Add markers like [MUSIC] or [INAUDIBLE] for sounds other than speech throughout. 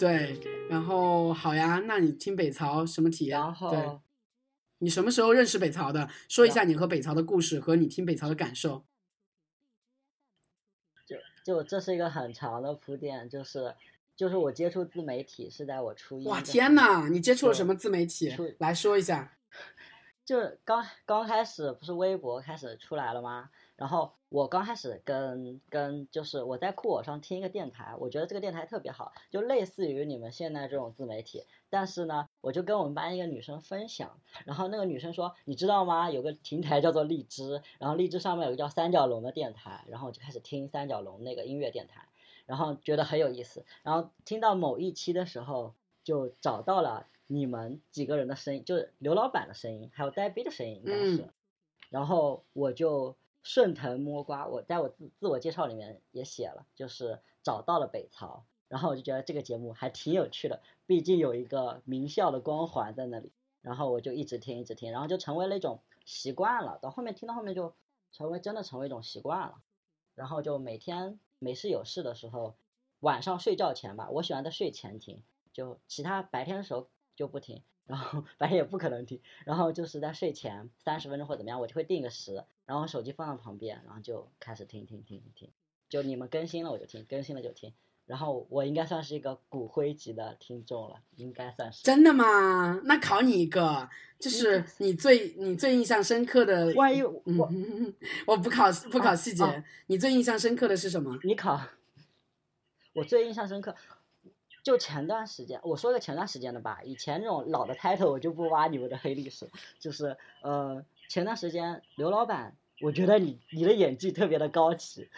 对，然后好呀，那你听北曹什么体验？然后对，你什么时候认识北曹的？说一下你和北曹的故事和你听北曹的感受。就就这是一个很长的铺垫，就是就是我接触自媒体是在我初一。哇，天！呐，你接触了什么自媒体？来说一下。[LAUGHS] 就刚刚开始不是微博开始出来了吗？然后我刚开始跟跟就是我在酷我上听一个电台，我觉得这个电台特别好，就类似于你们现在这种自媒体。但是呢，我就跟我们班一个女生分享，然后那个女生说，你知道吗？有个平台叫做荔枝，然后荔枝上面有个叫三角龙的电台，然后我就开始听三角龙那个音乐电台，然后觉得很有意思，然后听到某一期的时候，就找到了你们几个人的声音，就是刘老板的声音，还有呆逼的声音，应该是。嗯然后我就顺藤摸瓜，我在我自自我介绍里面也写了，就是找到了北曹，然后我就觉得这个节目还挺有趣的，毕竟有一个名校的光环在那里，然后我就一直听一直听，然后就成为了一种习惯了，到后面听到后面就成为真的成为一种习惯了，然后就每天没事有事的时候，晚上睡觉前吧，我喜欢在睡前听，就其他白天的时候就不听，然后 [LAUGHS] 白天也不可能听，然后就是在睡前三十分钟或怎么样，我就会定个时，然后手机放在旁边，然后就开始听听听听听，就你们更新了我就听，更新了就听，然后我应该算是一个骨灰级的听众了，应该算是。真的吗？那考你一个，就是你最你最印象深刻的。万一我、嗯，我不考不考细节，哦你最印象深刻的是什么？你考，我最印象深刻，就前段时间，我说个前段时间的吧，以前那种老的 title 我就不挖你们的黑历史，就是呃前段时间刘老板，我觉得你你的演技特别的高级，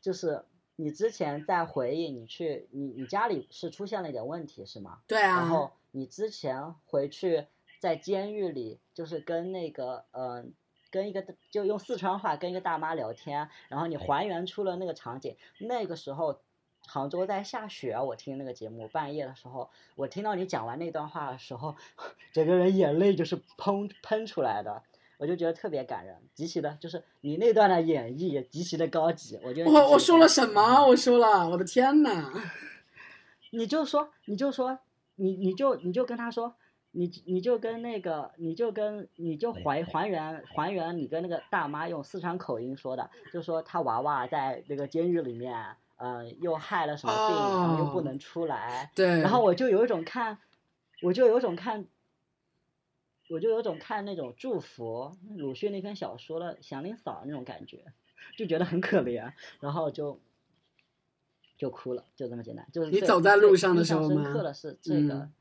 就是你之前在回忆你去你你家里是出现了一点问题是吗？对啊，然后你之前回去在监狱里，就是跟那个嗯、呃跟一个就用四川话跟一个大妈聊天，然后你还原出了那个场景。那个时候杭州在下雪，我听那个节目，半夜的时候，我听到你讲完那段话的时候，[LAUGHS] 整个人眼泪就是砰喷出来的。我就觉得特别感人，极其的，就是你那段的演绎也极其的高级，我觉得我我说了什么？我说了，我的天呐！你就说，你就说，你你就你就跟他说，你你就跟那个，你就跟你就还还原还原你跟那个大妈用四川口音说的，就说他娃娃在那个监狱里面，呃、又害了什么病，然后又不哦能出来，对，然后我就有一种看，我就有一种看，我就有种看那种祝福鲁迅那篇小说的《祥林嫂》那种感觉，就觉得很可怜，然后就就哭了，就这么简单。就是你走在路上的时候吗刻的是？这个，嗯。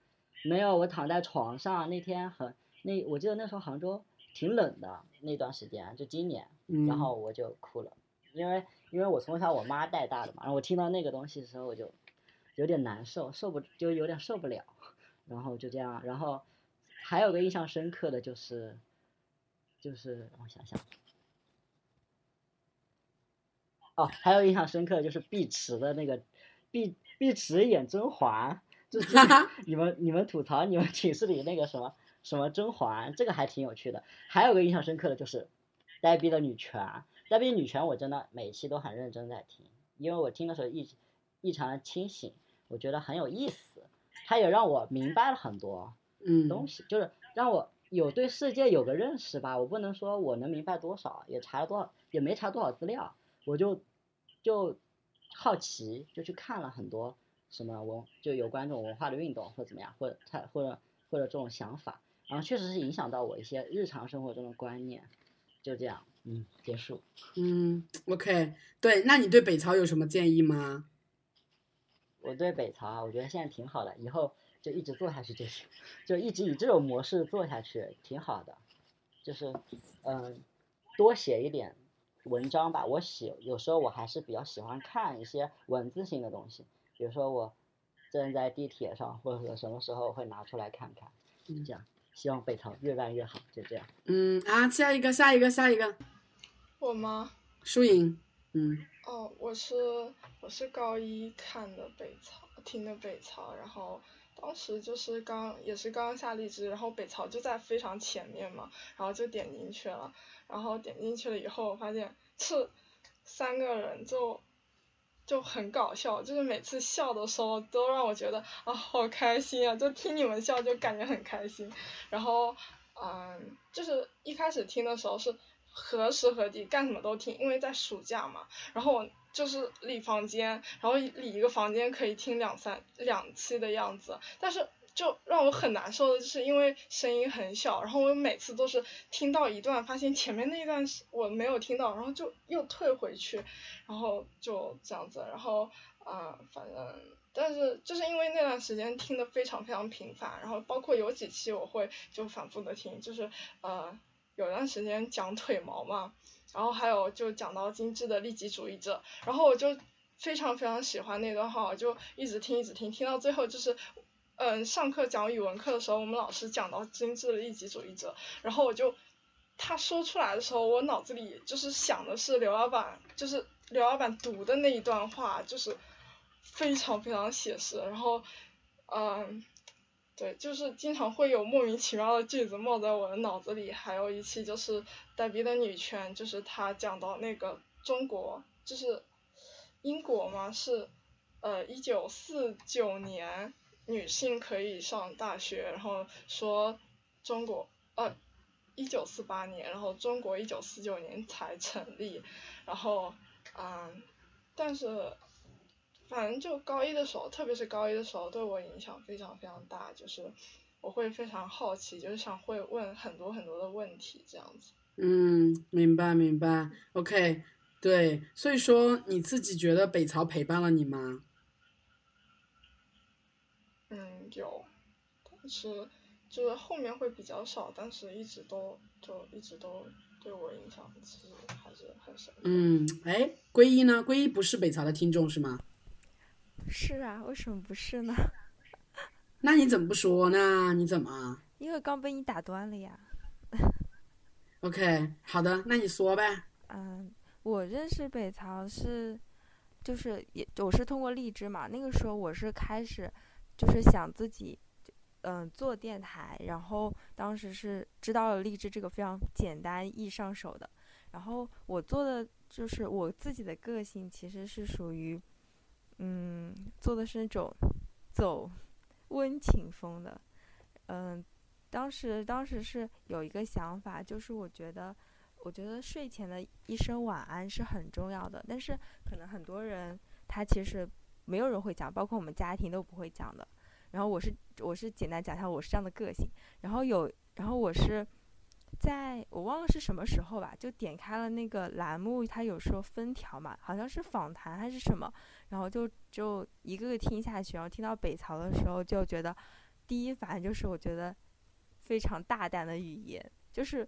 没有，我躺在床上那天很那我记得那时候杭州挺冷的那段时间，就今年，嗯，然后我就哭了，因为因为我从小我妈带大的嘛，然后我听到那个东西的时候我就有点难受，受不就有点受不了，然后就这样，然后还有个印象深刻的就是就是我想想，哦，还有印象深刻的就是碧池的那个碧碧池演甄嬛，就是 [LAUGHS] 你们你们吐槽你们寝室里那个什么什么甄嬛，这个还挺有趣的。还有个印象深刻的就是呆逼的女权，呆逼女权我真的每期都很认真在听，因为我听的时候异异常的清醒，我觉得很有意思，它也让我明白了很多嗯东西，就是让我有对世界有个认识吧。我不能说我能明白多少，也查了多少，也没查多少资料，我就就好奇，就去看了很多什么文，就有关这种文化的运动或者怎么样，或者他或者或者这种想法，然后确实是影响到我一些日常生活中的观念。就这样，嗯，结束。嗯，OK，对，那你对北朝有什么建议吗？我对北朝啊，我觉得现在挺好的，以后就一直做下去就行，就一直以这种模式做下去，挺好的。就是，嗯、多写一点文章吧。我喜有时候我还是比较喜欢看一些文字性的东西，比如说我正在地铁上或者什么时候会拿出来看看，嗯这样。希望北朝越办越好，就这样。嗯啊，下一个，下一个，下一个，我吗？输赢，嗯哦，我是我是高一看的北朝，听的北朝，然后当时就是刚也是刚下荔枝，然后北曹就在非常前面嘛，然后就点进去了，然后点进去了以后，我发现这三个人就就很搞笑，就是每次笑的时候都让我觉得啊好开心啊，就听你们笑就感觉很开心。然后嗯，就是一开始听的时候是何时何地干什么都听，因为在暑假嘛。然后我就是理房间，然后理一个房间可以听两三两期的样子，但是。就让我很难受的，就是因为声音很小，然后我每次都是听到一段，发现前面那一段我没有听到，然后就又退回去，然后就这样子，然后啊，反正但是就是因为那段时间听的非常非常频繁，然后包括有几期我会就反复的听，就是呃有段时间讲腿毛嘛，然后还有就讲到精致的利己主义者，然后我就非常非常喜欢那段话，我就一直听一直听，听到最后就是。嗯，上课讲语文课的时候，我们老师讲到精致的利己主义者，然后我就他说出来的时候，我脑子里就是想的是刘老板，就是刘老板读的那一段话，就是非常非常写实，然后嗯，对，就是经常会有莫名其妙的句子冒在我的脑子里，还有一期就是呆逼的女权，就是他讲到那个中国，就是英国嘛，是呃一九四九年。女性可以上大学，然后说中国呃一九四八年，然后中国一九四九年才成立，然后嗯，但是反正就高一的时候，特别是高一的时候，对我影响非常非常大，就是我会非常好奇，就是想会问很多很多的问题这样子。嗯，明白明白，OK，对，所以说你自己觉得北曹陪伴了你吗？嗯，有，但是就是后面会比较少，但是一直都就一直都对我影响其实还是很深。嗯，哎，归一呢？归一不是北曹的听众是吗？是啊，为什么不是呢？[LAUGHS] 那你怎么不说呢？你怎么？因为刚被你打断了呀。OK，好的，那你说呗。嗯，我认识北曹是，就是也我是通过荔枝嘛，那个时候我是开始。就是想自己，嗯，做电台，然后当时是知道了荔枝这个非常简单易上手的，然后我做的就是我自己的个性其实是属于，嗯，做的是那种走温情风的，嗯，当时当时是有一个想法，就是我觉得我觉得睡前的一声晚安是很重要的，但是可能很多人他其实。没有人会讲，包括我们家庭都不会讲的。然后我是我是简单讲一下，我是这样的个性。然后有，然后我是在我忘了是什么时候吧，就点开了那个栏目，它有时候分条嘛，好像是访谈还是什么，然后就就一个个听下去，然后听到北曹的时候，就觉得第一反应就是我觉得非常大胆的语言，就是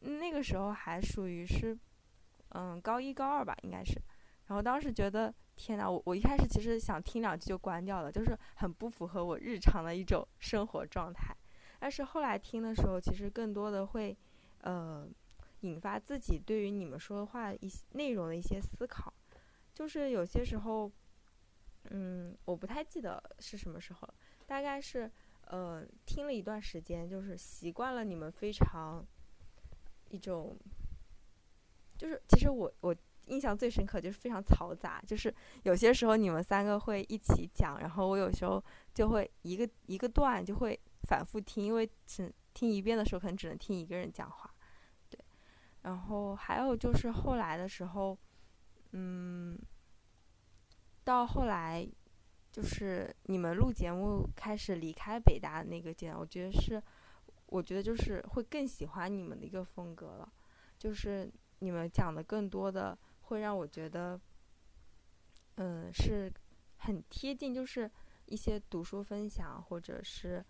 那个时候还属于是嗯高一高二吧，应该是。然后当时觉得。天呐，我我一开始其实想听两句就关掉了，就是很不符合我日常的一种生活状态。但是后来听的时候，其实更多的会，呃，引发自己对于你们说的话一些内容的一些思考。就是有些时候，嗯，我不太记得是什么时候，大概是呃听了一段时间，就是习惯了你们非常一种，就是其实我我。印象最深刻就是非常嘈杂，就是有些时候你们三个会一起讲，然后我有时候就会一个一个段就会反复听，因为只听一遍的时候可能只能听一个人讲话，对。然后还有就是后来的时候，嗯，到后来就是你们录节目开始离开北大那个阶段，我觉得是，我觉得就是会更喜欢你们的一个风格了，就是你们讲的更多的。会让我觉得，嗯，是很贴近，就是一些读书分享，或者是，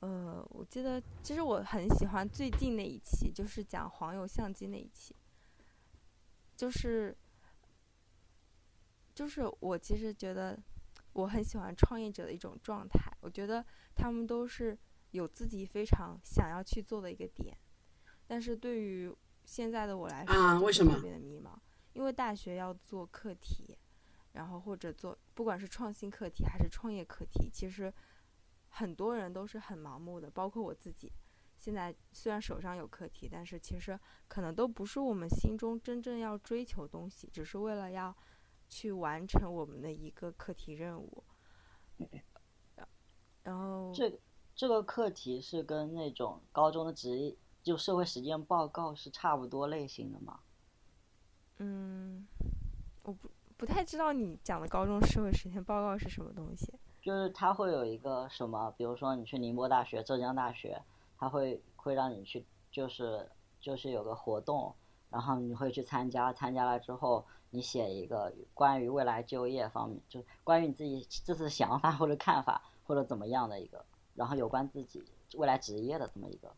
呃，我记得其实我很喜欢最近那一期，就是讲黄油相机那一期，就是，就是我其实觉得我很喜欢创业者的一种状态，我觉得他们都是有自己非常想要去做的一个点，但是对于现在的我来说啊，为什么特别的迷茫？因为大学要做课题，然后或者做不管是创新课题还是创业课题，其实很多人都是很盲目的，包括我自己。现在虽然手上有课题，但是其实可能都不是我们心中真正要追求东西，只是为了要去完成我们的一个课题任务。然后这这个课题是跟那种高中的职业就社会实践报告是差不多类型的吗？嗯，我不不太知道你讲的高中社会实践报告是什么东西。就是它会有一个什么，比如说你去宁波大学、浙江大学，它会会让你去，就是就是有个活动，然后你会去参加，参加了之后你写一个关于未来就业方面，就关于你自己这次想法或者看法或者怎么样的一个，然后有关自己未来职业的这么一个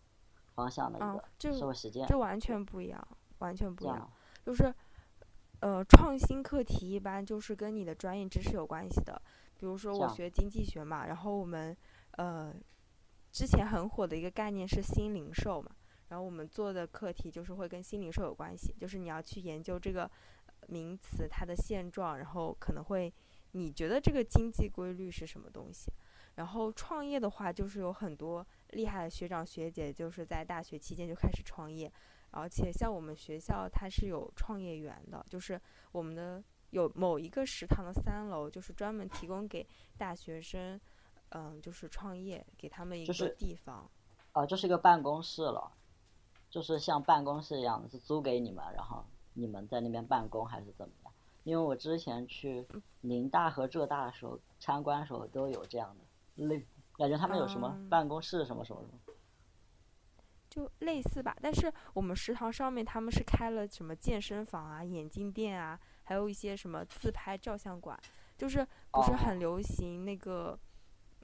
方向的一个这社会实践，这完全不一样，完全不一这样，就是呃，创新课题一般就是跟你的专业知识有关系的。比如说我学经济学嘛，然后我们呃之前很火的一个概念是新零售嘛，然后我们做的课题就是会跟新零售有关系，就是你要去研究这个呃名词它的现状，然后可能会你觉得这个经济规律是什么东西。然后创业的话，就是有很多厉害的学长学姐，就是在大学期间就开始创业，而且像我们学校它是有创业园的，就是我们的有某一个食堂的三楼，就是专门提供给大学生，嗯，就是创业，给他们一个就是地方。啊，就是一个办公室了，就是像办公室一样的，是租给你们，然后你们在那边办公还是怎么样？因为我之前去宁大和浙大的时候参观的时候都有这样的类，感觉他们有什么嗯办公室什么什么什么。就类似吧，但是我们食堂上面他们是开了什么健身房啊、眼镜店啊，还有一些什么自拍照相馆，就是不是哦很流行那个，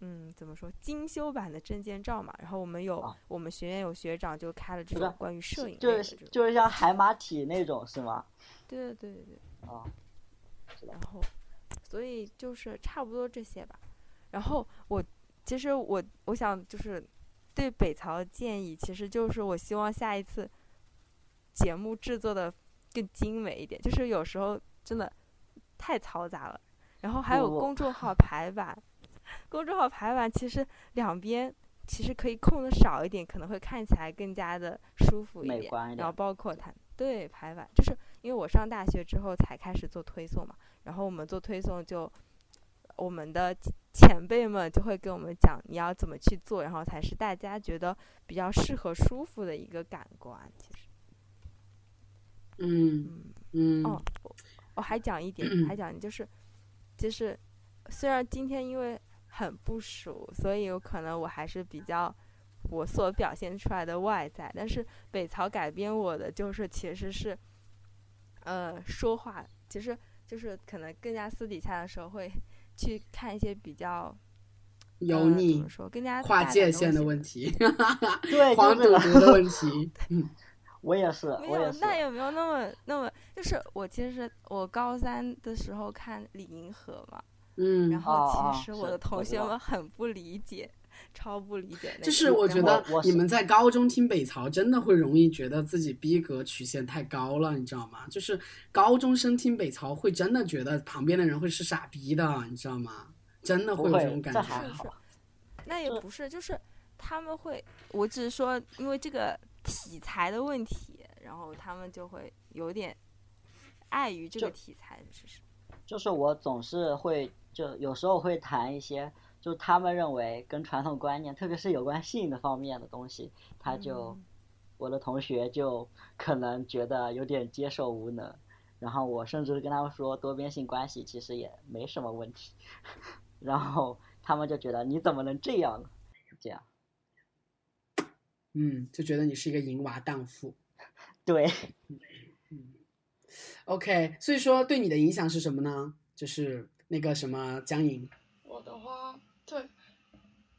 嗯，怎么说精修版的证件照嘛？然后我们有、哦我们学院有学长就开了这种关于摄影就是类的，就是像海马体那种是吗？对对对对对。啊、然后，所以就是差不多这些吧。然后我其实我我想就是对北曹的建议，其实就是我希望下一次节目制作的更精美一点，就是有时候真的太嘈杂了。然后还有公众号排版，公众号排版其实两边其实可以空的少一点，可能会看起来更加的舒服一点。美观一然后。包括它对排版，就是因为我上大学之后才开始做推送嘛，然后我们做推送就我们的前辈们就会给我们讲你要怎么去做，然后才是大家觉得比较适合舒服的一个感官。其实，嗯嗯，嗯哦，我我还讲一点，[CLEARS THROAT] 还讲就是，就是虽然今天因为很不熟，所以有可能我还是比较我所表现出来的外在，但是北曹改编我的就是其实是，呃，说话其实就是可能更加私底下的时候会去看一些比较呃怎油腻么、说更加跨界限的问题，[LAUGHS] 对，黄赌毒的问题。[LAUGHS] [LAUGHS] 我也是，没有，我也是。那也没有那么那么，就是我其实我高三的时候看李银河嘛，嗯，然后其实我的同学们很不理解，超不理解那个。就是我觉得你们在高中听北曹，真的会容易觉得自己逼格曲线太高了，你知道吗？就是高中生听北曹，会真的觉得旁边的人会是傻逼的，你知道吗？真的会有这种感觉。这还好是是那也不是，就是他们会，我只是说因为这个题材的问题，然后他们就会有点碍于这个题材，就是。就是我总是会，就有时候会谈一些，就他们认为跟传统观念，特别是有关性的方面的东西，他就、嗯我的同学就可能觉得有点接受无能，然后我甚至跟他们说多边性关系其实也没什么问题，[LAUGHS] 然后他们就觉得你怎么能这样呢？这样，嗯，就觉得你是一个淫娃荡妇。[LAUGHS] 对，[LAUGHS] OK，所以说对你的影响是什么呢？就是那个什么江莹，我的话，对，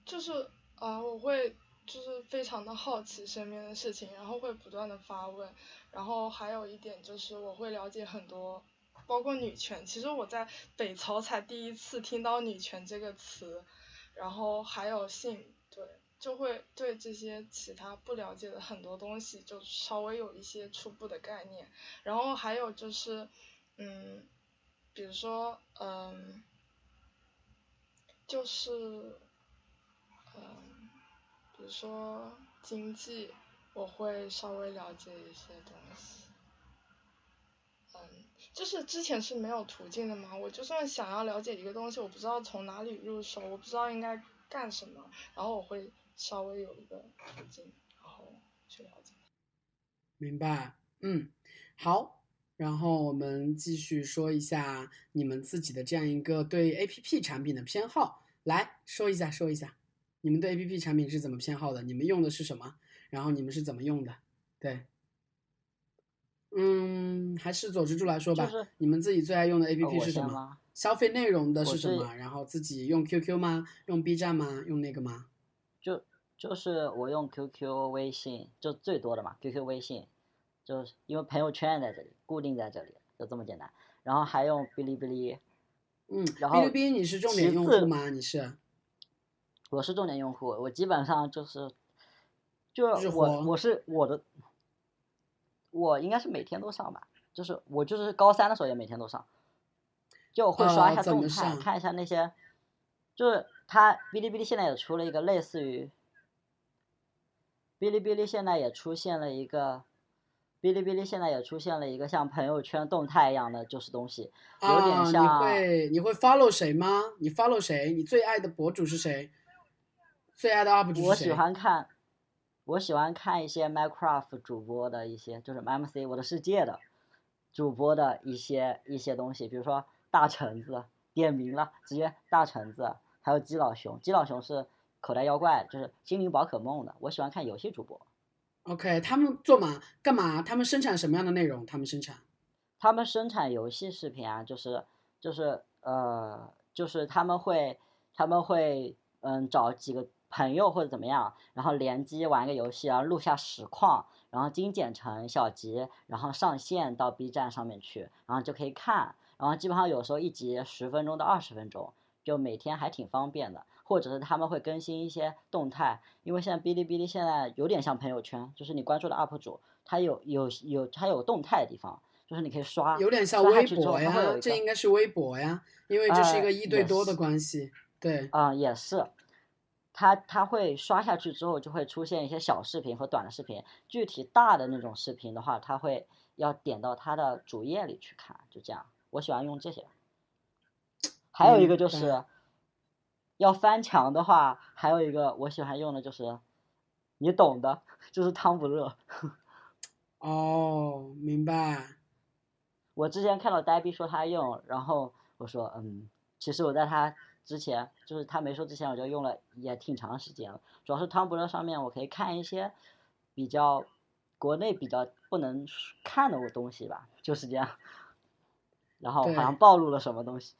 就是啊、我会就是非常的好奇身边的事情，然后会不断的发问，然后还有一点就是我会了解很多，包括女权。其实我在北曹才第一次听到女权这个词，然后还有性，对，就会对这些其他不了解的很多东西就稍微有一些初步的概念，然后还有就是，嗯，比如说，嗯。就是，嗯，比如说经济，我会稍微了解一些东西。嗯，就是之前是没有途径的嘛，我就算想要了解一个东西，我不知道从哪里入手，我不知道应该干什么，然后我会稍微有一个途径，然后去了解。明白，嗯，好，然后我们继续说一下你们自己的这样一个对 A P P 产品的偏好，来说一下，说一下，你们对 A P P 产品是怎么偏好的？你们用的是什么？然后你们是怎么用的？对，嗯，还是左之柱来说吧，就是你们自己最爱用的 A P 呃 P 是什么？消费内容的我是是什么？然后自己用 Q Q 吗？用 B 站吗？用那个吗？就就是我用 QQ、微信，就最多的嘛，QQ、微信，就是因为朋友圈在这里，固定在这里，就这么简单。然后还用哔哩哔哩，嗯，然后哔哩哔哩你是重点用户吗？你是？我是重点用户，我基本上就是，就日我我是我的，我应该是每天都上吧，就是我就是高三的时候也每天都上，就会刷一下动态，上看一下那些，就是它哔哩哔哩现在也出了一个类似于，哔哩哔哩现在也出现了一个，哔哩哔哩现在也出现了一个像朋友圈动态一样的就是东西，有啊，点像你会你会 follow 谁吗？你 follow 谁？你最爱的博主是谁？最爱的 UP 主我喜？欢看，我喜欢看一些 Minecraft 主播的一些，就是 MC 我的世界的主播的一些一些东西，比如说大橙子点名了，直接大橙子，还有基老熊，基老熊是口袋妖怪，就是精灵宝可梦的。我喜欢看游戏主播，OK，他们做嘛？干嘛？他们生产什么样的内容？他们生产他们生产游戏视频啊，就是就是呃，就是他们会他们会嗯找几个朋友或者怎么样，然后联机玩个游戏，然后录下实况，然后精简成小集，然后上线到 B 站上面去，然后就可以看，然后基本上有时候一集十分钟到二十分钟，就每天还挺方便的。或者是他们会更新一些动态，因为现在哔哩哔哩现在有点像朋友圈，就是你关注的 UP 主，他有有有他有动态的地方，就是你可以刷，有点像微博呀它会有一，个这应该是微博呀，因为这是一个呃一对多的关系。对，啊、也是，他他会刷下去之后就会出现一些小视频和短的视频，具体大的那种视频的话，他会要点到他的主页里去看，就这样。我喜欢用这些。还有一个就明是，要翻墙的话，还有一个我喜欢用的就是，你懂的，就是汤不热。[LAUGHS] 哦，明白。我之前看到呆逼说他用，然后我说嗯，其实我在他之前，就是他没说之前，我就用了也挺长时间了。主要是汤不热上面我可以看一些比较国内比较不能看的东西吧，就是这样。[LAUGHS] 然后好像暴露了什么东西，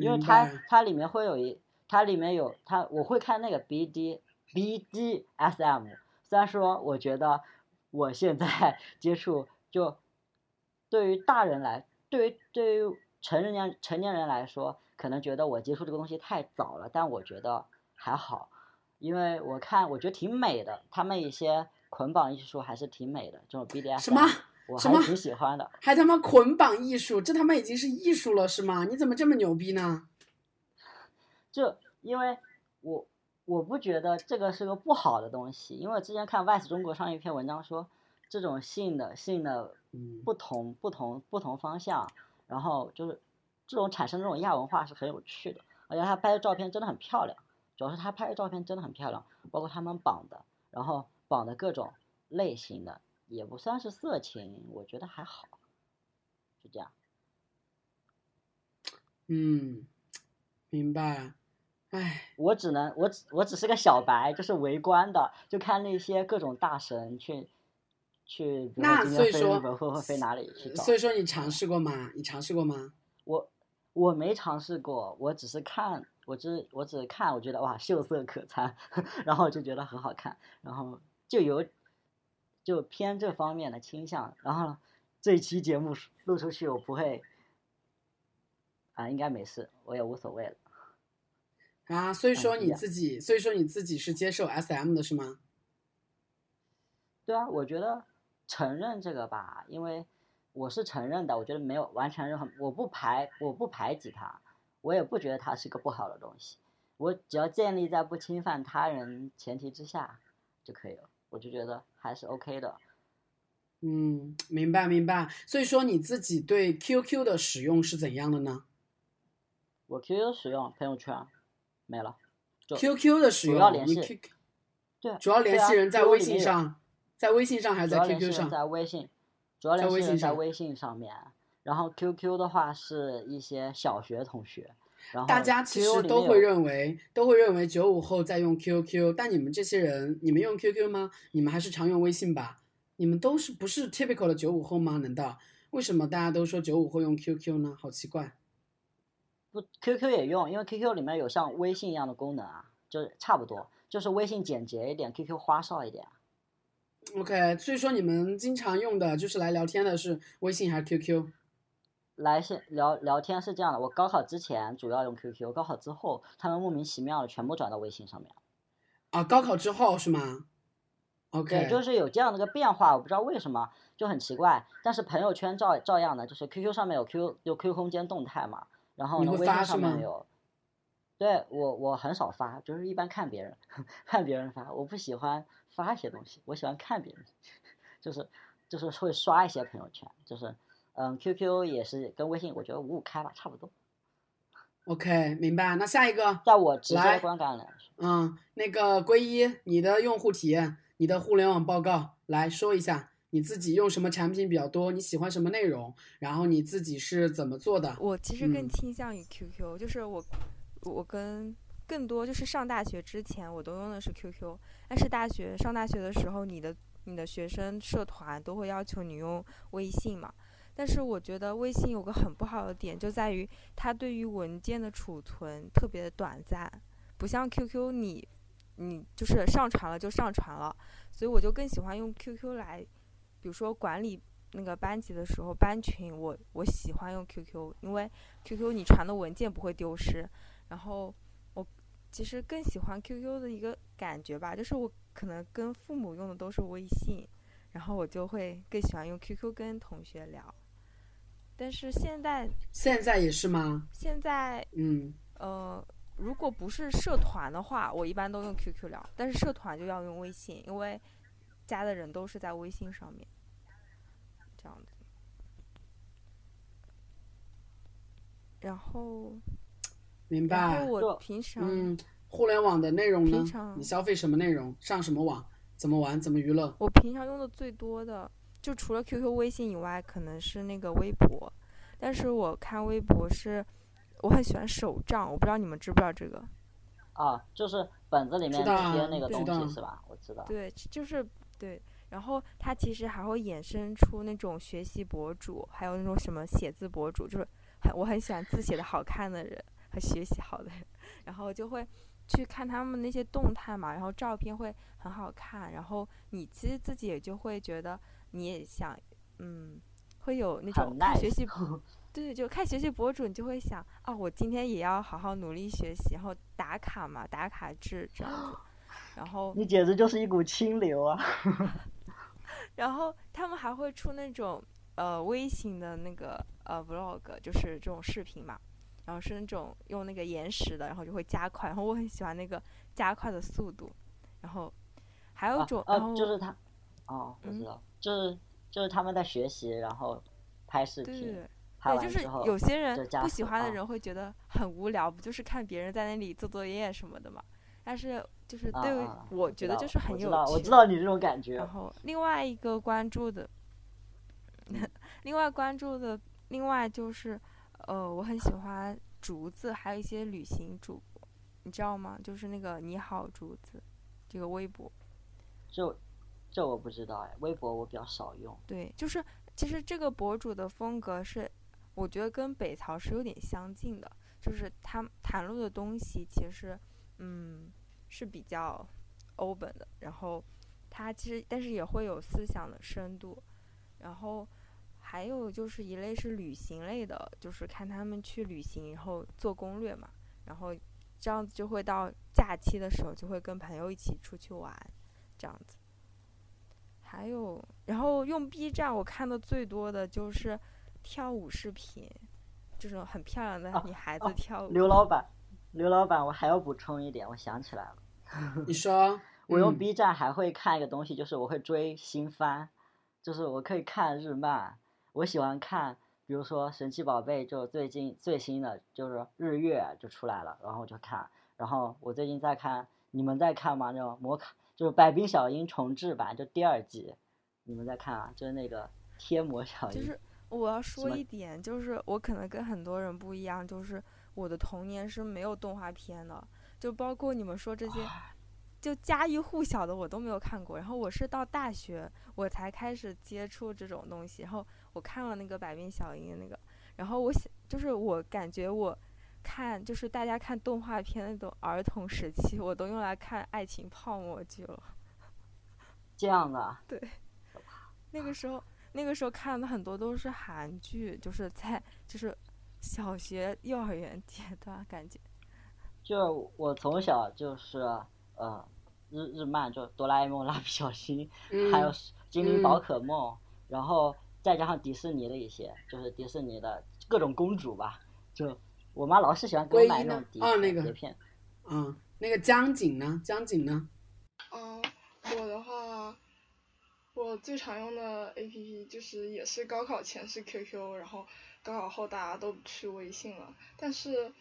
因为它它里面会有一，它里面有它我会看那个 B D B D S M，虽然说我觉得我现在 [LAUGHS] 接触就对于大人来，对于对于成人年成年人来说，可能觉得我接触这个东西太早了，但我觉得还好，因为我看我觉得挺美的，他们一些捆绑艺术还是挺美的，这种 B D S 什么我还挺喜欢的。还他妈捆绑艺术，这他妈已经是艺术了是吗？你怎么这么牛逼呢？就因为我我不觉得这个是个不好的东西，因为我之前看 VICE 中国上一篇文章说，这种性的性的嗯不同不同不同方向，然后就是这种产生这种亚文化是很有趣的，而且他拍的照片真的很漂亮，主要是他拍的照片真的很漂亮，包括他们绑的，然后绑的各种类型的，也不算是色情，我觉得还好，就这样。嗯，明白。唉，我只能我只我只是个小白，就是围观的，就看那些各种大神去去，比如那说今所以说天飞日本会会飞哪里去找所。以说你尝试过吗？你尝试过吗？我我没尝试过，我只是看，我只我只是看，我觉得哇秀色可餐，[LAUGHS] 然后就觉得很好看，然后就有就偏这方面的倾向。然后这期节目录出去，我不会啊，应该没事，我也无所谓了。啊，所以说你自己，所以说你自己是接受 SM 的是吗？对啊，我觉得承认这个吧，因为我是承认的，我觉得没有完全任何，我不排我不排挤它，我也不觉得它是个不好的东西，我只要建立在不侵犯他人前提之下就可以了，我就觉得还是 OK 的。嗯，明白明白。所以说你自己对 QQ 的使用是怎样的呢我 QQ 使用朋友圈没了，？QQ 的使用，主要联系对，主要联系人在微信上，在微信上还是在 QQ 上？在微信，主要联系人在在微信上面，然后 QQ 的话是一些小学同学，大家其实都会认为，都会认为九五后在用 QQ，但你们这些人，你们用 QQ 吗？你们还是常用微信吧？你们都是不是 typical 的九五后吗？难道为什么大家都说九五后用 QQ 呢？好奇怪。不 QQ 也用，因为 QQ 里面有像微信一样的功能啊，就是差不多，就是微信简洁一点，QQ 花哨一点。OK，所以说你们经常用的就是来聊天的是微信还是 QQ？来先聊聊天是这样的，我高考之前主要用 QQ，高考之后他们莫名其妙的全部转到微信上面了。啊，高考之后是吗？OK，对，就是有这样的一个变化，我不知道为什么，就很奇怪。但是朋友圈照照样的，就是 QQ 上面有 Q 有 QQ 空间动态嘛，然后你呢，微信上面有。对我我很少发，就是一般看别人 [LAUGHS] 看别人发，我不喜欢发一些东西，我喜欢看别人，[LAUGHS] 就是就是会刷一些朋友圈，就是嗯，QQ 也是跟微信，我觉得五五开吧，差不多。OK，明白。那下一个，在我直接的观感来说，嗯，那个归一，你的用户体验，你的互联网报告，来说一下你自己用什么产品比较多，你喜欢什么内容，然后你自己是怎么做的？我其实更嗯倾向于 QQ，、就是我我跟更多就是上大学之前我都用的是 QQ，但是大学上大学的时候，你的你的学生社团都会要求你用微信嘛。但是我觉得微信有个很不好的点，就在于它对于文件的储存特别的短暂，不像 QQ 你你就是上传了就上传了，所以我就更喜欢用 QQ 来，比如说管理那个班级的时候，班群我我喜欢用 QQ，因为 QQ 你传的文件不会丢失，然后我其实更喜欢 QQ 的一个感觉吧，就是我可能跟父母用的都是微信，然后我就会更喜欢用 QQ 跟同学聊，但是现在现在也是吗？现在嗯，呃，如果不是社团的话，我一般都用 QQ 聊，但是社团就要用微信，因为加的人都是在微信上面，这样子。然后，明然后白。我平常、嗯，互联网的内容呢平？常你消费什么内容？上什么网？怎么玩？怎么娱乐？我平常用的最多的，就除了 QQ、微信以外，可能是那个微博。但是我看微博是，我很喜欢手账，我不知道你们知不知道这个。啊，就是本子里面贴那个东西是吧？我知道。对，就是对。然后它其实还会衍生出那种学习博主，还有那种什么写字博主，就是很我很喜欢字写的好看的人和学习好的人，然后就会去看他们那些动态嘛，然后照片会很好看，然后你其实自己也就会觉得你也想，嗯，会有那种看学习 [LAUGHS] 对，就看学习博主，你就会想，啊，我今天也要好好努力学习，然后打卡嘛，打卡制这样子，[LAUGHS] 然后你简直就是一股清流啊！[LAUGHS] 然后他们还会出那种呃微型的那个呃 vlog，就是这种视频嘛，然后是那种用那个延时的，然后就会加快，然后我很喜欢那个加快的速度，然后还有一种，啊然后啊就是他，哦，不知嗯道，就是就是他们在学习，然后拍视频，对就是有些人不喜欢的人会觉得很无聊，不就是看别人在那里做作业什么的嘛？但是就是啊对我觉得就是很有我知道，我趣知道你这种感觉然。后另外一个关注的，[LAUGHS] 另外关注的，另外就是，呃，我很喜欢竹子，还有一些旅行主播，你知道吗？就是那个你好竹子，这个微博，这这我不知道哎，微博我比较少用。对，就是其实这个博主的风格是，我觉得跟北曹是有点相近的，就是他谈论的东西其实，嗯，是比较 open 的，然后他其实但是也会有思想的深度，然后还有就是一类是旅行类的，就是看他们去旅行，然后做攻略嘛，然后这样子就会到假期的时候就会跟朋友一起出去玩，这样子。还有，然后用 B 站我看的最多的就是跳舞视频，这种很漂亮的啊女孩哦子跳舞。刘老板，刘老板，我还要补充一点，我想起来了，[LAUGHS] 你说，我用嗯 B 站还会看一个东西，就是我会追新番，就是我可以看日漫，我喜欢看，比如说神奇宝贝，就最近最新的就是日月就出来了，然后我就看。然后我最近在看，你们在看吗？那种魔卡就是百变小樱重制版，就第二季，你们在看啊？就是那个贴膜小樱。就是我要说一点，就是我可能跟很多人不一样，就是我的童年是没有动画片的，就包括你们说这些，就家喻户晓的我都没有看过。然后我是到大学我才开始接触这种东西，然后我看了那个百变小樱那个，然后我想就是我感觉我看就是大家看动画片那种儿童时期，我都用来看爱情泡沫剧了。[LAUGHS] 这样的对，那个时候，那个时候看的很多都是韩剧，就是在就是小学、幼儿园阶段，感觉就我从小就是呃日日漫，就哆啦 A 梦、蜡笔小新，还有嗯精灵宝可梦，然后再加上迪士尼的一些，就是迪士尼的各种公主吧。就我妈老是喜欢给我买那种碟哦那个碟片，嗯，那个江景呢？江景呢？嗯，我的话，我最常用的 APP 就是也是高考前是 QQ，然后高考后大家都去微信了。但是，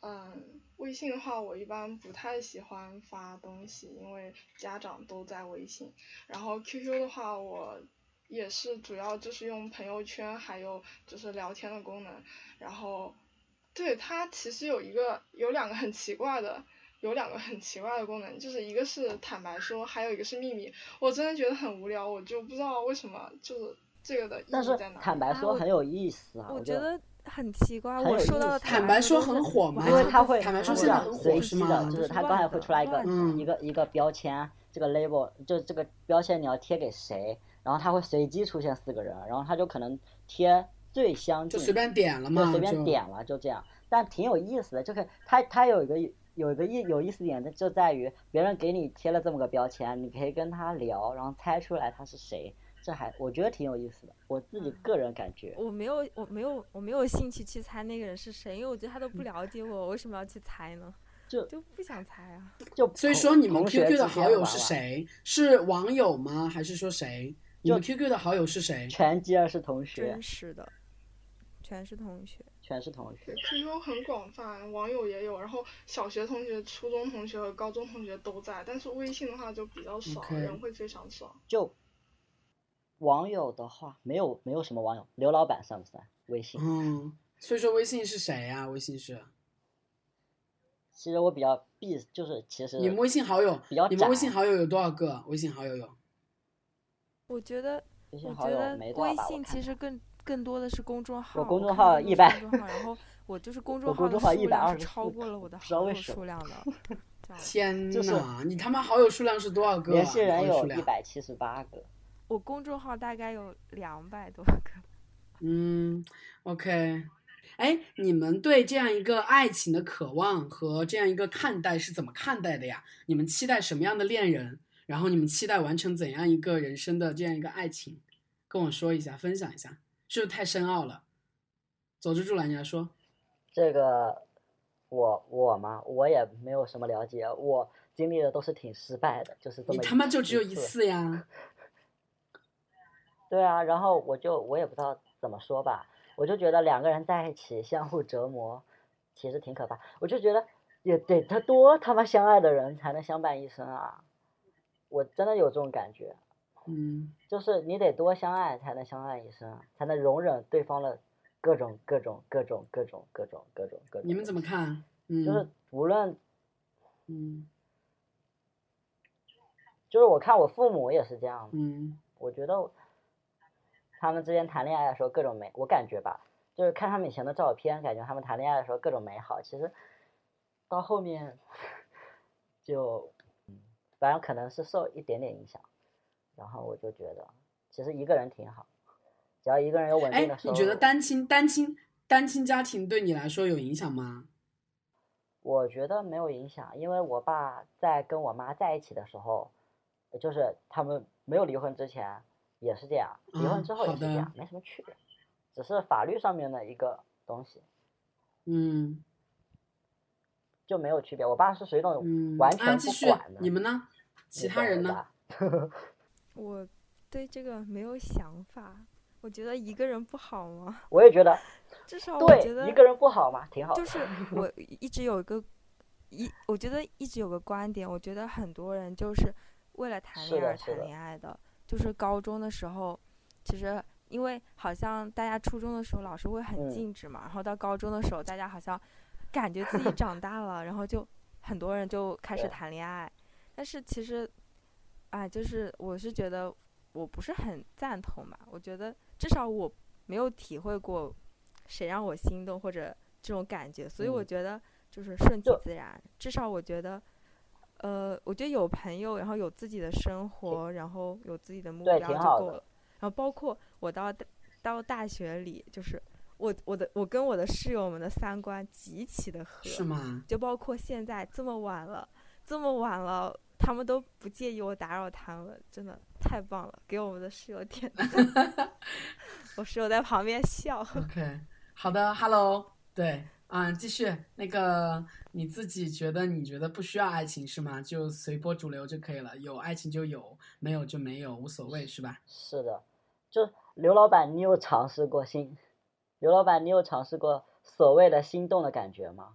嗯，微信的话我一般不太喜欢发东西，因为家长都在微信。然后 QQ 的话，我也是主要就是用朋友圈，还有就是聊天的功能。然后，对它其实有一个有两个很奇怪的。有两个很奇怪的功能，就是一个是坦白说，还有一个是秘密。我真的觉得很无聊，我就不知道为什么就是这个的意但是义在哪里。坦白说很有意思啊，我觉觉得很奇怪。我收到的坦白说很火嘛因为它会，坦白说它会现在很火随是机的，吗就是它刚才会出来一个嗯一个一个标签，这个 label 就这个标签你要贴给谁，然后它会随机出现四个人，然后它就可能贴最相近，就随便点了嘛，就随便点了，就这样。但挺有意思的，就是它它有一个有一个意有意思点的就在于别人给你贴了这么个标签，你可以跟他聊，然后猜出来他是谁，这还我觉得挺有意思的，我自己个人感觉。我没有，我没有，我没有兴趣去猜那个人是谁，因为我觉得他都不了解我，我为什么要去猜呢？就就不想猜啊。就 [LAUGHS] 所以说你们 QQ 的好友？是谁？是网友吗？还是说谁？你们就 QQ 的好友是谁？全基儿是同学真，实的，全是同学。全是同学。QQ 很广泛，网友也有，然后小学同学、初中同学和高中同学都在，但是微信的话就比较少人会非常少。就网友的话，没有没有什么网友，刘老板算不算？微信？嗯，所以说微信是谁呀、微信是其实我比较避，就是其实你们微信好友比较，你们微信好友有多少个？微信好友有我觉得，微信好友我觉得没多少吧？我微信其实更更多的是公众号。我公众号100的都是公众号，然后我就是公众号数众号量是124超过了我的好友数量的。[LAUGHS] 天就是呐，你他妈好友数量是多少个、啊？联系人有一百七十八个。我公众号大概有两百多个。嗯，OK，哎，你们对这样一个爱情的渴望和这样一个看待是怎么看待的呀？你们期待什么样的恋人？然后你们期待完成怎样一个人生的这样一个爱情？跟我说一下，分享一下，是不是太深奥了？走之助来，你来说。这个我我嘛，我也没有什么了解，我经历的都是挺失败的，就是这么你他妈就只有一一。次呀！对啊，然后我就我也不知道怎么说吧，我就觉得两个人在一起相互折磨，其实挺可怕。我就觉得也得他多他妈相爱的人才能相伴一生啊！我真的有这种感觉，嗯就是你得多相爱才能相爱一生，才能容忍对方的各种各种各种各种各种各种各种。你们怎么？看？嗯，就是无论嗯就是我看我父母也是这样的，嗯我觉得他们之间谈恋爱的时候各种美，我感觉吧，就是看他们以前的照片，感觉他们谈恋爱的时候各种美好，其实到后面 [LAUGHS] 就，嗯，反正可能是受一点点影响，然后我就觉得其实一个人挺好，只要一个人有稳定哎的，收入。你觉得单亲单亲单亲家庭对你来说有影响吗？我觉得没有影响，因为我爸在跟我妈在一起的时候，就是他们没有离婚之前也是这样，离婚嗯之后也是这样，没什么区别，只是法律上面的一个东西嗯就没有区别。我爸是属于那种嗯，完全不管的，你们呢？其他人呢？[LAUGHS] 呢？我对这个没有想法。我觉得一个人不好吗？我也觉得，至少我觉对，得一个人不好嘛，挺好的。就是我一直有一个一，我觉得一直有个观点，我觉得很多人就是为了谈恋爱而谈恋爱的。就是高中的时候，其实因为好像大家初中的时候老师会很嗯禁止嘛，然后到高中的时候，大家好像感觉自己 [LAUGHS] 长大了，然后就很多人就开始谈恋爱。但是其实，哎，就是我是觉得我不是很赞同吧。我觉得至少我没有体会过谁让我心动或者这种感觉，所以我嗯觉得就是顺其自然。至少我觉得，呃，我觉得有朋友，然后有自己的生活，然后有自己的目标就够了。然后包括我到大到大学里，就是我我的我跟我的室友们的三观极其的合，是吗？就包括现在这么晚了，这么晚了，他们都不介意我打扰他们，真的太棒了！给我们的室友点赞。[LAUGHS] 我室友在旁边笑。OK，好的，Hello，对，嗯，继续，那个你自己觉得你觉得不需要爱情是吗？就随波逐流就可以了，有爱情就有，没有就没有，无所谓是吧？是的，就刘老板，你有尝试过心？刘老板，你有尝试过所谓的心动的感觉吗？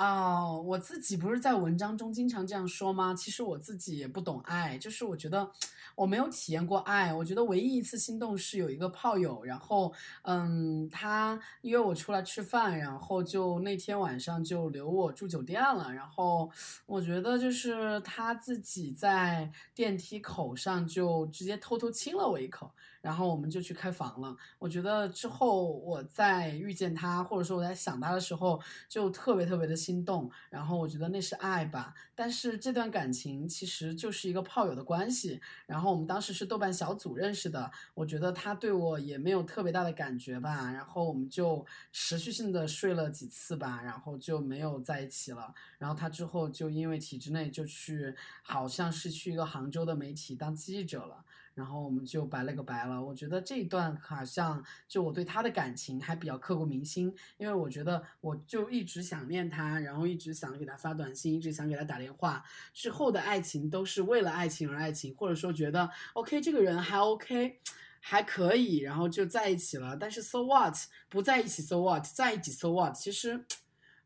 哦，我自己不是在文章中经常这样说吗？其实我自己也不懂爱，就是我觉得我没有体验过爱。我觉得唯一一次心动是有一个炮友，然后嗯，他约我出来吃饭，然后就那天晚上就留我住酒店了。然后我觉得就是他自己在电梯口上就直接偷偷亲了我一口，然后我们就去开房了。我觉得之后我在遇见他，或者说我在想他的时候，就特别特别的心动。然后我觉得那是爱吧，但是这段感情其实就是一个炮友的关系。然后我们当时是豆瓣小组认识的，我觉得他对我也没有特别大的感觉吧。然后我们就持续性的睡了几次吧，然后就没有在一起了。然后他之后就因为体制内就去，好像是去一个杭州的媒体当记者了。然后我们就拜了个拜了。我觉得这一段好像就我对他的感情还比较刻骨铭心，因为我觉得我就一直想念他，然后一直想给他发短信，一直想给他打电话。之后的爱情都是为了爱情而爱情，或者说觉得 OK 这个人还 OK。还可以，然后就在一起了。但是 so what？不在一起 so what？在一起 so what？其实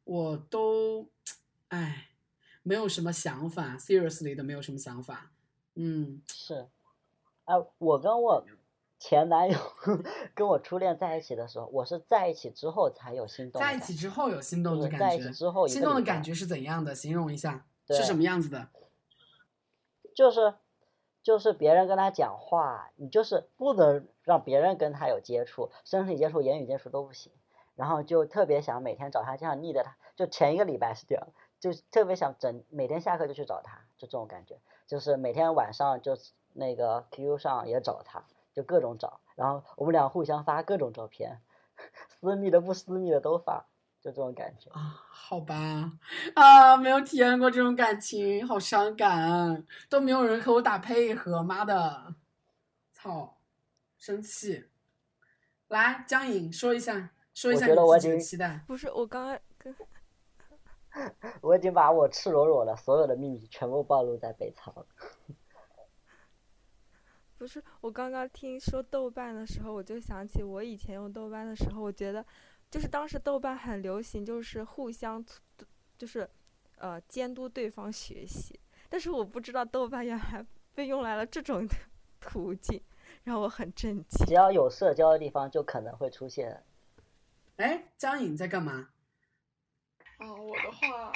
我都，哎，没有什么想法，seriously 的没有什么想法。嗯，是，哎，我跟我前男友 [LAUGHS] 跟我初恋在一起的时候，我是在一起之后才有心动在。一起之后有心动的感觉在一起，之后一心动的感觉是怎样的？形容一下，是什么样子的？就是就是别人跟他讲话，你就是不能让别人跟他有接触，身体接触、言语接触都不行。然后就特别想每天找他，这样腻的他，就前一个礼拜是这样，就特别想整每天下课就去找他，就这种感觉，就是每天晚上就那个 QQ 上也找他，就各种找，然后我们俩互相发各种照片，[LAUGHS] 私密的不私密的都发，就这种感觉。啊，好吧，啊，没有体验过这种感情，好伤感，都没有人和我打配合，妈的，操，生气。来，江颖说一下，说一下你自己的觉得我已经期待。不是我刚刚跟 [LAUGHS] 我已经把我赤裸裸的所有的秘密全部暴露在北曹了。不是我刚刚听说豆瓣的时候，我就想起我以前用豆瓣的时候，我觉得就是当时豆瓣很流行，就是互相就是呃监督对方学习，但是我不知道豆瓣原来被用来了这种 [LAUGHS] 途径，让我很震惊。只要有社交的地方，就可能会出现。哎，江颖在干嘛？啊，我的话，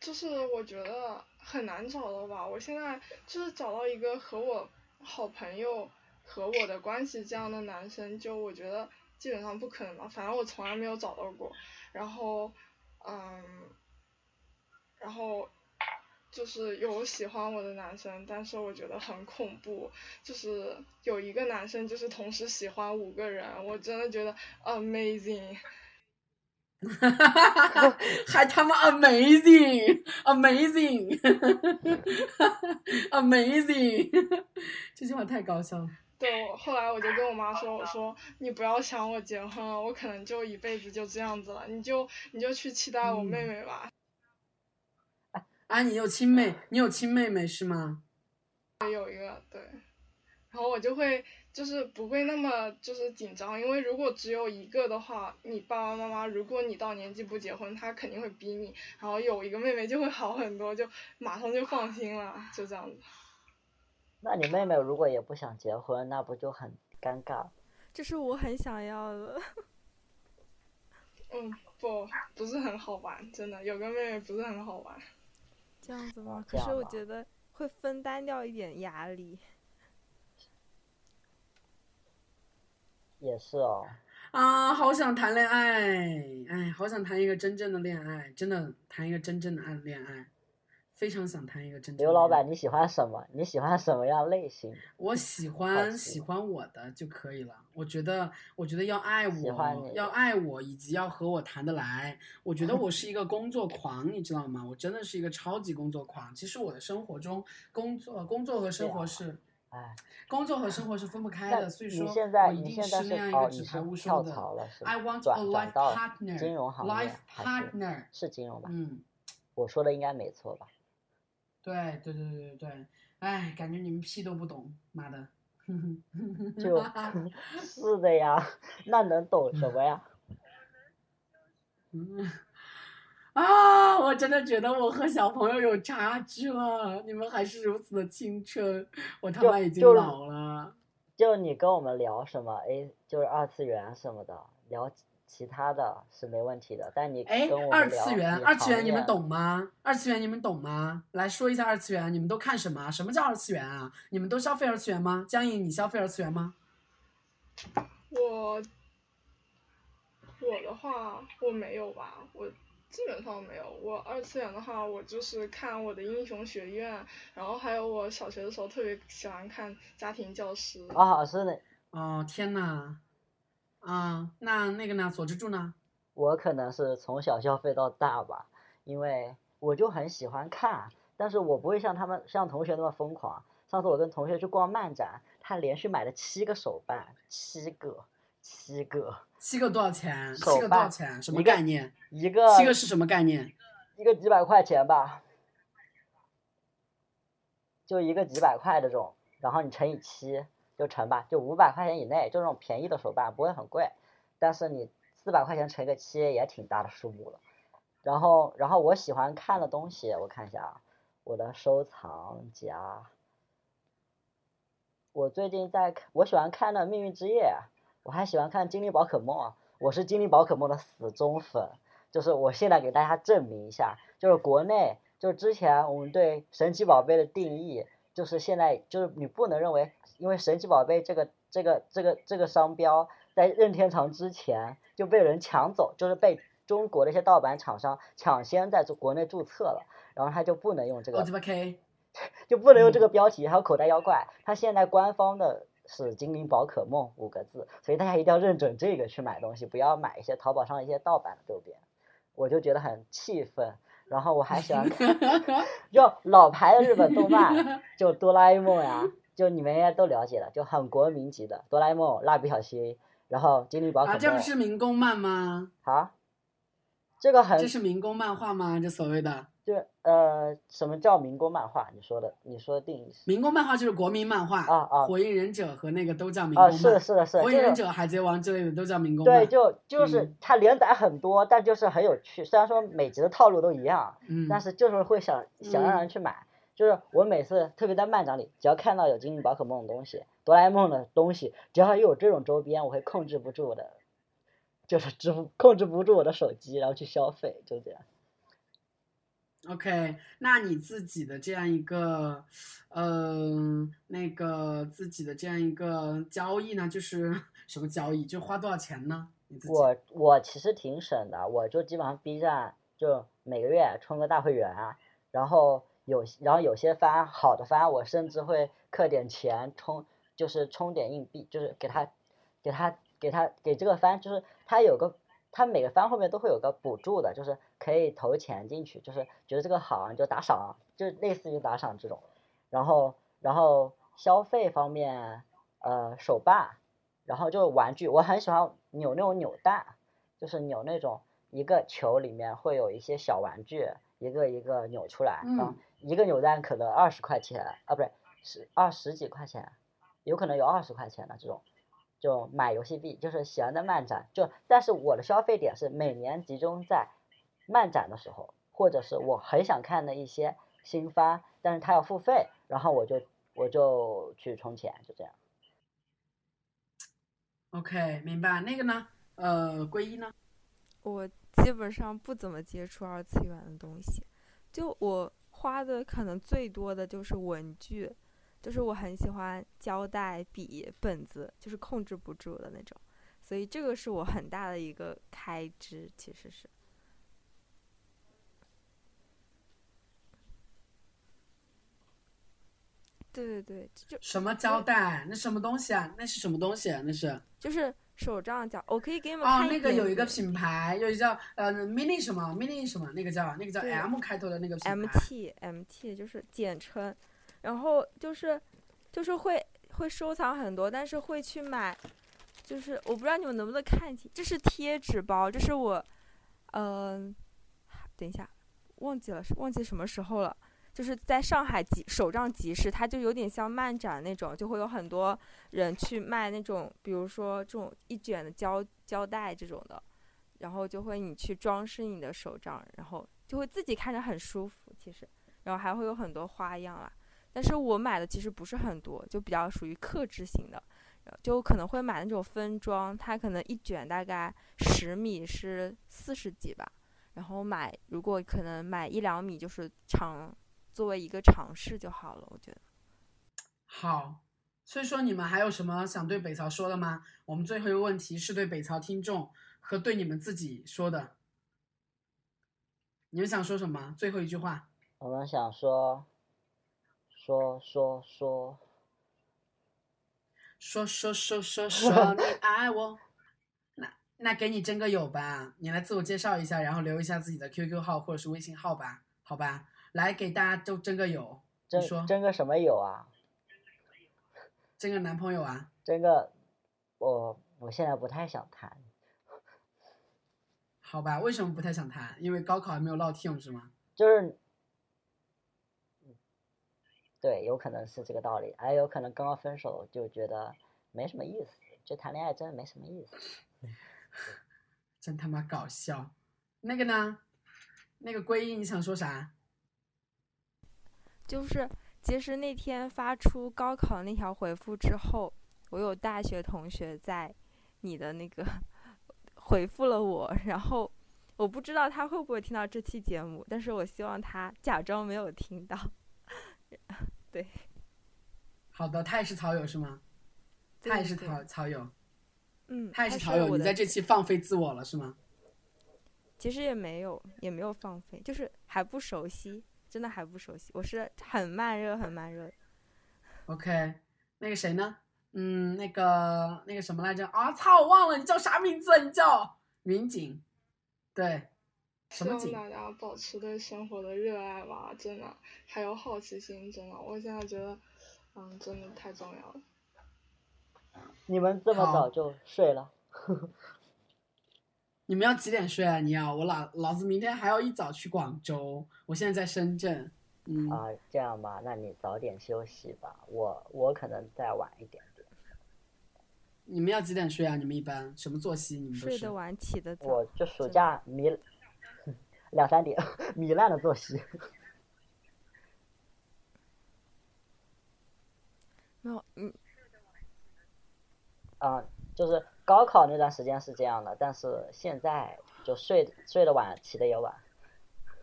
就是我觉得很难找到吧。我现在就是找到一个和我好朋友和我的关系这样的男生，就我觉得基本上不可能吧。反正我从来没有找到过。然后，嗯，然后就是有喜欢我的男生，但是我觉得很恐怖，就是有一个男生就是同时喜欢五个人，我真的觉得 amazing。[LAUGHS] 还他妈 amazing，amazing，amazing，[LAUGHS] [LAUGHS] 这句话太搞笑了。对，我后来我就跟我妈说，我说你不要想我结婚了，我可能就一辈子就这样子了，你就你就去期待我妹妹吧。啊，你有亲妹，你有亲妹妹是吗？我有一个对，然后我就会就是不会那么就是紧张，因为如果只有一个的话，你爸爸妈妈如果你到年纪不结婚，他肯定会逼你，然后有一个妹妹就会好很多，就马上就放心了，就这样子。[LAUGHS] 那你妹妹如果也不想结婚，那不就很尴尬？这是我很想要的。[LAUGHS] 嗯，不，不是很好玩，真的有个妹妹不是很好玩。这样子吗？可是我觉得会分担掉一点压力。也是哦，啊，好想谈恋爱，哎，好想谈一个真正的恋爱，真的谈一个真正的暗恋爱，非常想谈一个真正的。刘老板，，你喜欢什么？你喜欢什么样类型？我喜欢喜欢我的就可以了。我觉得，我觉得要爱我，要爱我，以及要和我谈得来。我觉得我是一个工作狂，你知道吗？我真的是一个超级工作狂。其实我的生活中，工作、工作和生活是。哎，工作和生活是分不开的，所以说你现在我一定你现在是是那样一哦，你个纸牌屋是跳说的。槽了是吧 I want a life 到 partner，金融行业 life partner。是金融吧？嗯，我说的应该没错吧？对对对对对对，哎，感觉你们屁都不懂，妈的。[LAUGHS] 就 [LAUGHS] 是的呀，那能懂什么呀？[LAUGHS] 嗯啊，我真的觉得我和小朋友有差距了，你们还是如此的青春，我他妈已经老了。就你跟我们聊什么 A，就是二次元什么的，聊其他的是没问题的。但你哎跟我，们聊二次元，二次元你们懂吗？二次元你们懂吗？来说一下二次元，你们都看什么？什么叫二次元啊？你们都消费二次元吗？江颖，你消费二次元吗？我我的话我没有吧，我基本上没有。我二次元的话，我就是看我的英雄学院，然后还有我小学的时候特别喜欢看家庭教师。啊，是的，哦，天呐，啊，那那个呢？佐之助呢？我可能是从小消费到大吧，因为我就很喜欢看，但是我不会像他们像同学那么疯狂。上次我跟同学去逛漫展，他连续买了七个手办，七个，七个，七个多少钱？七个多少钱？什么概念？一个七个是什么概念？一个几百块钱吧，就一个几百块的这种，然后你乘以七就乘吧，就五百块钱以内，就这种便宜的手办不会很贵，但是你四百块钱乘个七也挺大的数目了。然后，然后我喜欢看的东西，我看一下啊，我的收藏夹，我最近在看，我喜欢看的《命运之夜》，我还喜欢看《精灵宝可梦啊》，我是精灵宝可梦的死忠粉。就是我现在给大家证明一下，就是国内，就是之前我们对神奇宝贝的定义，就是现在就是你不能认为，因为神奇宝贝这个这个这个这个商标在任天堂之前就被人抢走，就是被中国的一些盗版厂商抢先在国内注册了，然后他就不能用这个。[LAUGHS] 就不能用这嗯个标题，还有口袋妖怪，它现在官方的是精灵宝可梦五个字，所以大家一定要认准这个去买东西，不要买一些淘宝上一些盗版的周边，我就觉得很气愤。然后我还喜欢看，[LAUGHS] 就老牌的日本动漫，就哆啦 A 梦呀，就你们应该都了解的，就很国民级的哆啦 A 梦、蜡笔小新，然后精灵宝可啊，梦这不是民工漫吗？啊，这个很这是民工漫画吗？这所谓的就呃，什么叫民工漫画？你说的，你说的定义是？民工漫画就是国民漫画啊啊火影忍者和那个都叫民啊，工漫。是的，是的，是的，火影忍者、海贼王之类的都叫民工漫。对，就就是嗯它连载很多，但就是很有趣。虽然说每集的套路都一样，嗯，但是就是会想想让嗯人去买。就是我每次特别在漫展里，只要看到有精灵宝可梦的东西、哆啦 A 梦的东西，只要有这种周边，我会控制不住的，就是支付控制不住我的手机，然后去消费，就这样。OK，那你自己的这样一个，嗯、那个自己的这样一个交易呢，就是 [LAUGHS] 什么交易？就花多少钱呢？我我其实挺省的，我就基本上 B 站就每个月充个大会员啊，然后有然后有些番好的番，我甚至会氪点钱充，就是充点硬币，就是给他给他给他给这个番，就是他有个他每个番后面都会有个补助的，就是可以投钱进去，就是觉得这个好你就打赏，就类似于打赏这种，然后然后消费方面，呃手办。然后就是玩具，我很喜欢扭那种扭蛋，就是扭那种一个球里面会有一些小玩具，一个一个扭出来，嗯一个扭蛋可能二十块钱啊，不是十二十几块钱，有可能有二十块钱的这种，就买游戏币，就是喜欢在漫展，就但是我的消费点是每年集中在漫展的时候，或者是我很想看的一些新番，但是它要付费，然后我就我就去充钱，就这样。OK，明白。那个呢？呃，归一呢？我基本上不怎么接触二次元的东西，就我花的可能最多的就是文具，就是我很喜欢胶带、笔、本子，就是控制不住的那种，所以这个是我很大的一个开支，其实是。对对对，就什么胶带？那什么东西啊？那是什么东西啊？那是就是手账胶，我可以给你们哦，看那个有一个品牌，有一个叫呃 mini 什么 mini 什么，那个叫那个叫 M 开头的那个品 M 牌。T M T 就是简称，然后就是就是会会收藏很多，但是会去买，就是我不知道你们能不能看清，这是贴纸包，这是我，嗯、等一下，忘记了忘记什么时候了。就是在上海集手账集市，它就有点像漫展那种，就会有很多人去卖那种，比如说这种一卷的胶胶带这种的，然后就会你去装饰你的手账，然后就会自己看着很舒服，其实，然后还会有很多花样啦。但是我买的其实不是很多，就比较属于克制型的，就可能会买那种分装，它可能一卷大概十米是四十几吧，然后买如果可能买一两米就是尝作为一个尝试就好了，我觉得。好，所以说你们还有什么想对北曹说的吗？我们最后一个问题是对北曹听众和对你们自己说的。你们想说什么？最后一句话。我们想说，说说说，说说说说说 [LAUGHS] 你爱我，那那给你争个友吧，你来自我介绍一下，然后留一下自己的 QQ 号或者是微信号吧，好吧？来给大家都争个友，你说争争个什么友啊？争个男朋友啊？争个，我我现在不太想谈，好吧？为什么不太想谈？因为高考还没有落听是吗？就是，对，有可能是这个道理，还有可能刚刚分手就觉得没什么意思，就谈恋爱真的没什么意思。[LAUGHS] 真他妈搞笑。那个呢？那个归一，你想说啥？就是其实那天发出高考那条回复之后，我有大学同学在你的那个回复了我，然后我不知道他会不会听到这期节目，但是我希望他假装没有听到。好的，他也是草友是吗？他也是草草友，嗯，他也是草友。你在这期放飞自我了是吗？其实也没有，也没有放飞，就是还不熟悉，真的还不熟悉。我是很慢热，很慢热的。OK，那个谁呢？嗯，那个那个什么来着？啊，操，我忘了，你叫啥名字？你叫民警，对？希望大家保持对生活的热爱吧，真的，还有好奇心，真的，我现在觉得，嗯，真的太重要了。你们这么早就睡了？[LAUGHS] 你们要几点睡啊？你要我老老子明天还要一早去广州，我现在在深圳。嗯，啊，这样吧，那你早点休息吧，我我可能再晚一点点，你们要几点睡啊？你们一般什么作息？你们睡得晚，起得早。我就暑假糜两三点糜烂的作息。[LAUGHS] 没有，嗯，啊、就是高考那段时间是这样的，但是现在就睡睡得晚，起得也晚。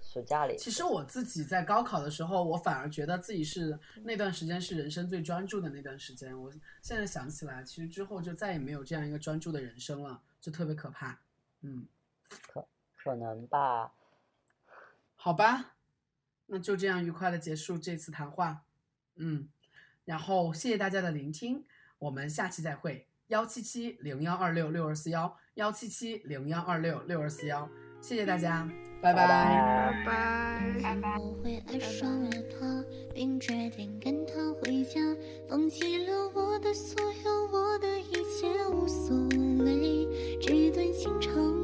暑假里，其实我自己在高考的时候，我反而觉得自己是那段时间是人生最专注的那段时间。我现在想起来，其实之后就再也没有这样一个专注的人生了，就特别可怕。嗯，可可能吧，好吧那就这样愉快的结束这次谈话。嗯然后谢谢大家的聆听我们下期再会。幺七七零幺二六六二四幺幺七七零幺二六六二四幺。谢谢大家拜拜。拜拜。我会爱上了他并决定跟他回家。放弃了我的所有我的一切无所谓纸短情长